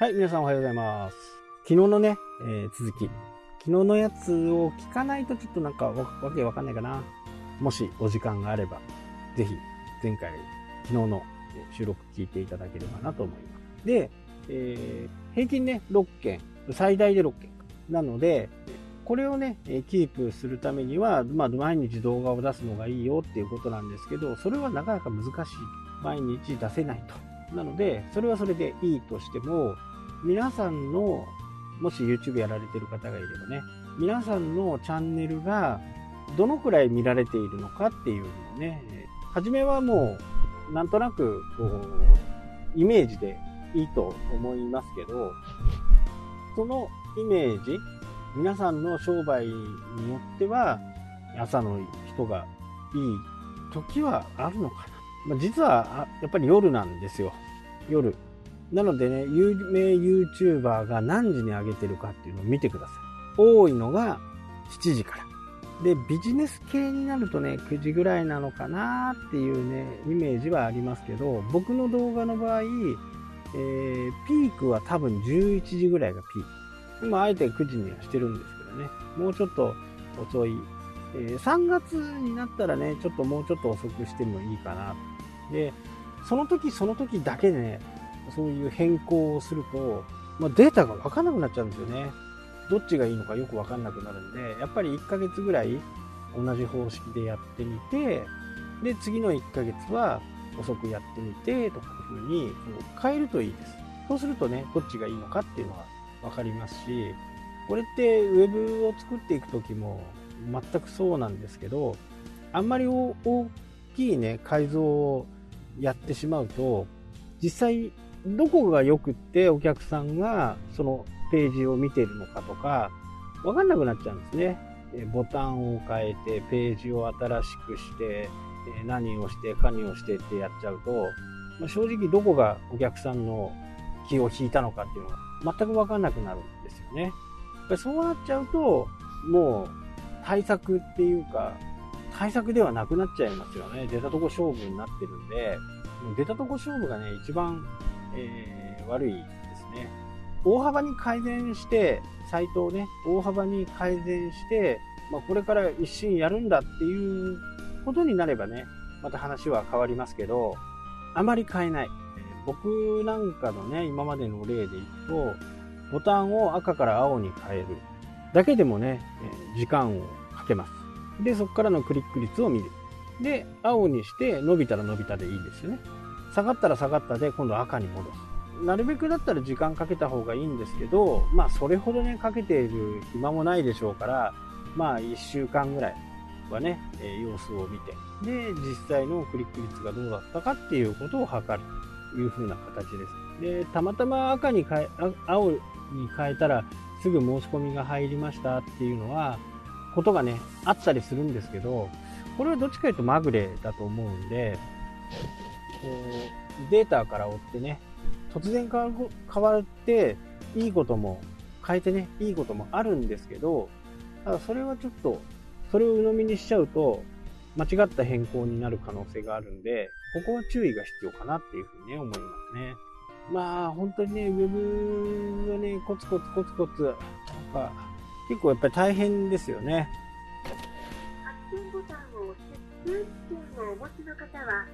はい、皆さんおはようございます。昨日のね、えー続き。昨日のやつを聞かないとちょっとなんかわわけわかんないかな。もしお時間があれば、ぜひ前回、昨日の収録聞いていただければなと思います。で、えー平均ね、6件、最大で6件。なので、これをね、キープするためには、まあ、毎日動画を出すのがいいよっていうことなんですけど、それはなかなか難しい。毎日出せないと。なので、それはそれでいいとしても、皆さんの、もし YouTube やられてる方がいればね、皆さんのチャンネルがどのくらい見られているのかっていうのをね、えー初めはもう、なんとなく、こう、イメージでいいと思いますけど、そのイメージ、皆さんの商売によっては、朝の人がいい時はあるのかな。まあ、実は、やっぱり夜なんですよ。夜。なのでね、有名 YouTuber が何時に上げてるかっていうのを見てください。多いのが7時から。で、ビジネス系になるとね、9時ぐらいなのかなっていうね、イメージはありますけど、僕の動画の場合、えーピークは多分11時ぐらいがピーク。今、あえて9時にはしてるんですけどね、もうちょっと遅い。えー3月になったらね、ちょっともうちょっと遅くしてもいいかな。で、その時その時だけでね、そういう変更をすると、まあ、データが分かんなくなっちゃうんですよね。どっちがいいのかよく分かんなくなるんで、やっぱり1ヶ月ぐらい同じ方式でやってみて、で、次の1ヶ月は遅くやってみて、とかいう風に変えるといいです。そうするとね、どっちがいいのかっていうのは分かりますし、これってウェブを作っていく時も全くそうなんですけど、あんまり大きいね、改造をやってしまうと、実際どこが良くってお客さんがそのページを見てるのかとか、わかんなくなっちゃうんですね。ボタンを変えて、ページを新しくして、何をして、かにをしてってやっちゃうと、まあ正直どこがお客さんの気を引いたのかっていうのが全くわかんなくなるんですよね。やっぱりそうなっちゃうと、もう対策っていうか、対策ではなくなっちゃいますよね。出たとこ勝負になってるんで、もう出たとこ勝負がね、一番、えー悪いですね。大幅に改善して、サイトをね、大幅に改善して、まあ、これから一新やるんだっていうことになればね、また話は変わりますけど、あまり変えない。僕なんかのね、今までの例でいくと、ボタンを赤から青に変えるだけでもね、時間をかけます。で、そこからのクリック率を見る。で、青にして伸びたら伸びたでいいんですよね。下がったら下がったで今度赤に戻す。なるべくだったら時間かけた方がいいんですけど、まあそれほどね、かけている暇もないでしょうから、まあ1週間ぐらいはね、え様子を見て、で、実際のクリック率がどうだったかっていうことを測るという風な形です。で、たまたま赤に変え、青に変えたらすぐ申し込みが入りましたっていうのは、ことがね、あったりするんですけど、これはどっちかというとまぐれだと思うんで、データから追ってね、突然変わって、いいことも変えてね、いいこともあるんですけど、ただそれはちょっと、それを鵜呑みにしちゃうと、間違った変更になる可能性があるんで、ここは注意が必要かなっていうふうにね、思いますね。まあ、本当にね、ウェブはね、コツコツコツコツ、なんか、結構やっぱり大変ですよね。発信ボタンを押して、注意点をお持ちの方は、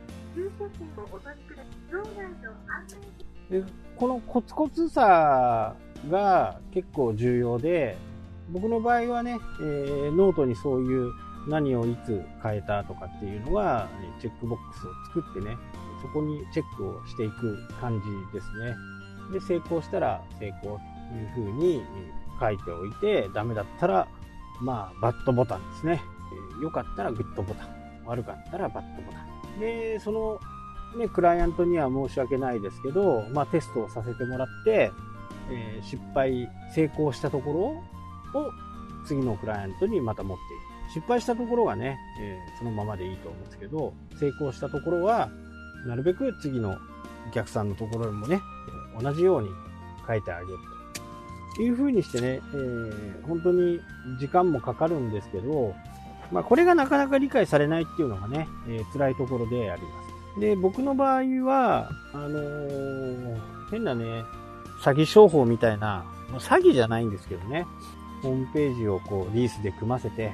でこのコツコツさが結構重要で僕の場合はね、えーノートにそういう何をいつ変えたとかっていうのはえーチェックボックスを作ってねそこにチェックをしていく感じですね。で成功したら成功というふうに書いておいてダメだったらまあバッドボタンですね、え良かったらグッドボタン。悪かったらバッドボタン。でそのね、クライアントには申し訳ないですけど、まあ、テストをさせてもらって、えー失敗、成功したところを次のクライアントにまた持っていく。失敗したところはね、えーそのままでいいと思うんですけど、成功したところは、なるべく次のお客さんのところにもね、同じように書いてあげるという風にしてね、えー本当に時間もかかるんですけど、まあ、これがなかなか理解されないっていうのがね、えー辛いところであります。で、僕の場合は、あのー変なね、詐欺商法みたいな、詐欺じゃないんですけどね、ホームページをこうリースで組ませて、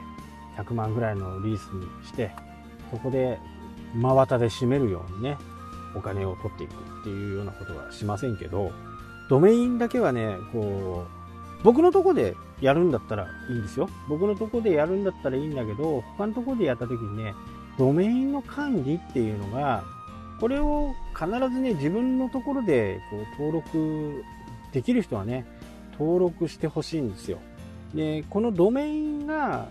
100万ぐらいのリースにして、そこで真綿で締めるようにね、お金を取っていくっていうようなことはしませんけど、ドメインだけはね、こう、僕のとこでやるんだったらいいんですよ。僕のとこでやるんだったらいいんだけど、他のとこでやった時にね、ドメインの管理っていうのが、これを必ずね、自分のところでこう登録できる人はね、登録してほしいんですよ。で、このドメインが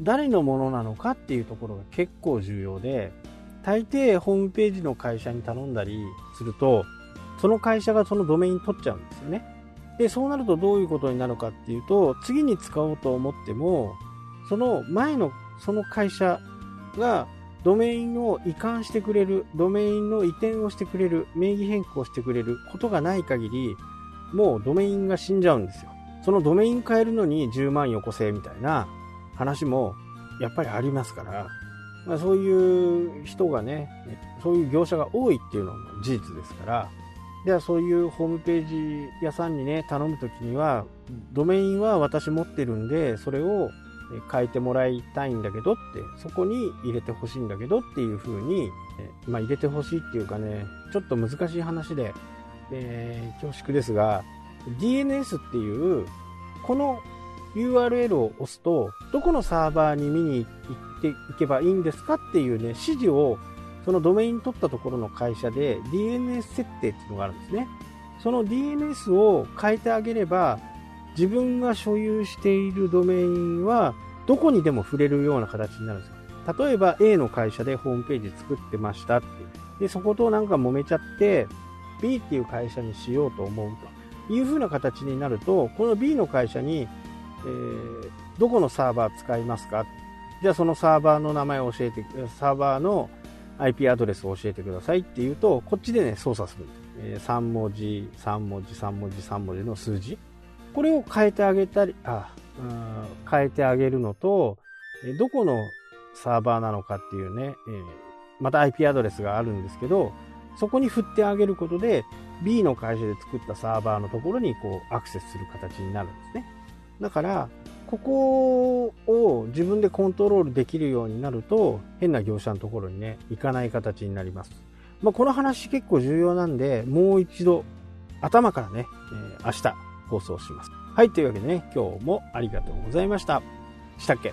誰のものなのかっていうところが結構重要で、大抵ホームページの会社に頼んだりすると、その会社がそのドメイン取っちゃうんですよね。で、そうなるとどういうことになるかっていうと、次に使おうと思っても、その前のその会社がドメインを移管してくれる、ドメインの移転をしてくれる、名義変更してくれることがない限り、もうドメインが死んじゃうんですよ。そのドメイン変えるのに10万よこせみたいな話もやっぱりありますから、まあ、そういう人がね、そういう業者が多いっていうのも事実ですから、じゃあそういうホームページ屋さんにね、頼むときには、ドメインは私持ってるんで、それを変えてもらいたいんだけどって、そこに入れてほしいんだけどっていう風に、まあ入れてほしいっていうかね、ちょっと難しい話で、えー、恐縮ですが、DNS っていう、この URL を押すと、どこのサーバーに見に行っていけばいいんですかっていうね、指示を、そのドメイン取ったところの会社で DNS 設定っていうのがあるんですね。その DNS を変えてあげれば、自分が所有しているドメインは、どこにでも触れるような形になるんですよ。例えば A の会社でホームページ作ってましたって。で、そことなんか揉めちゃって、B っていう会社にしようと思うという風な形になると、この B の会社に、えー、どこのサーバー使いますか？じゃあそのサーバーの名前を教えて、サーバーの IP アドレスを教えてくださいっていうと、こっちでね、操作する。えー、3文字、3文字、3文字、3文字の数字。これを変えてあげたり、あ、うん、変えてあげるのと、どこのサーバーなのかっていうね、えー、また IP アドレスがあるんですけど、そこに振ってあげることで、B の会社で作ったサーバーのところにこうアクセスする形になるんですね。だから、ここを自分でコントロールできるようになると、変な業者のところにね、行かない形になります。まあ、この話結構重要なんで、もう一度、頭からね、え、明日放送します。はい、というわけでね、今日もありがとうございました。したっけ？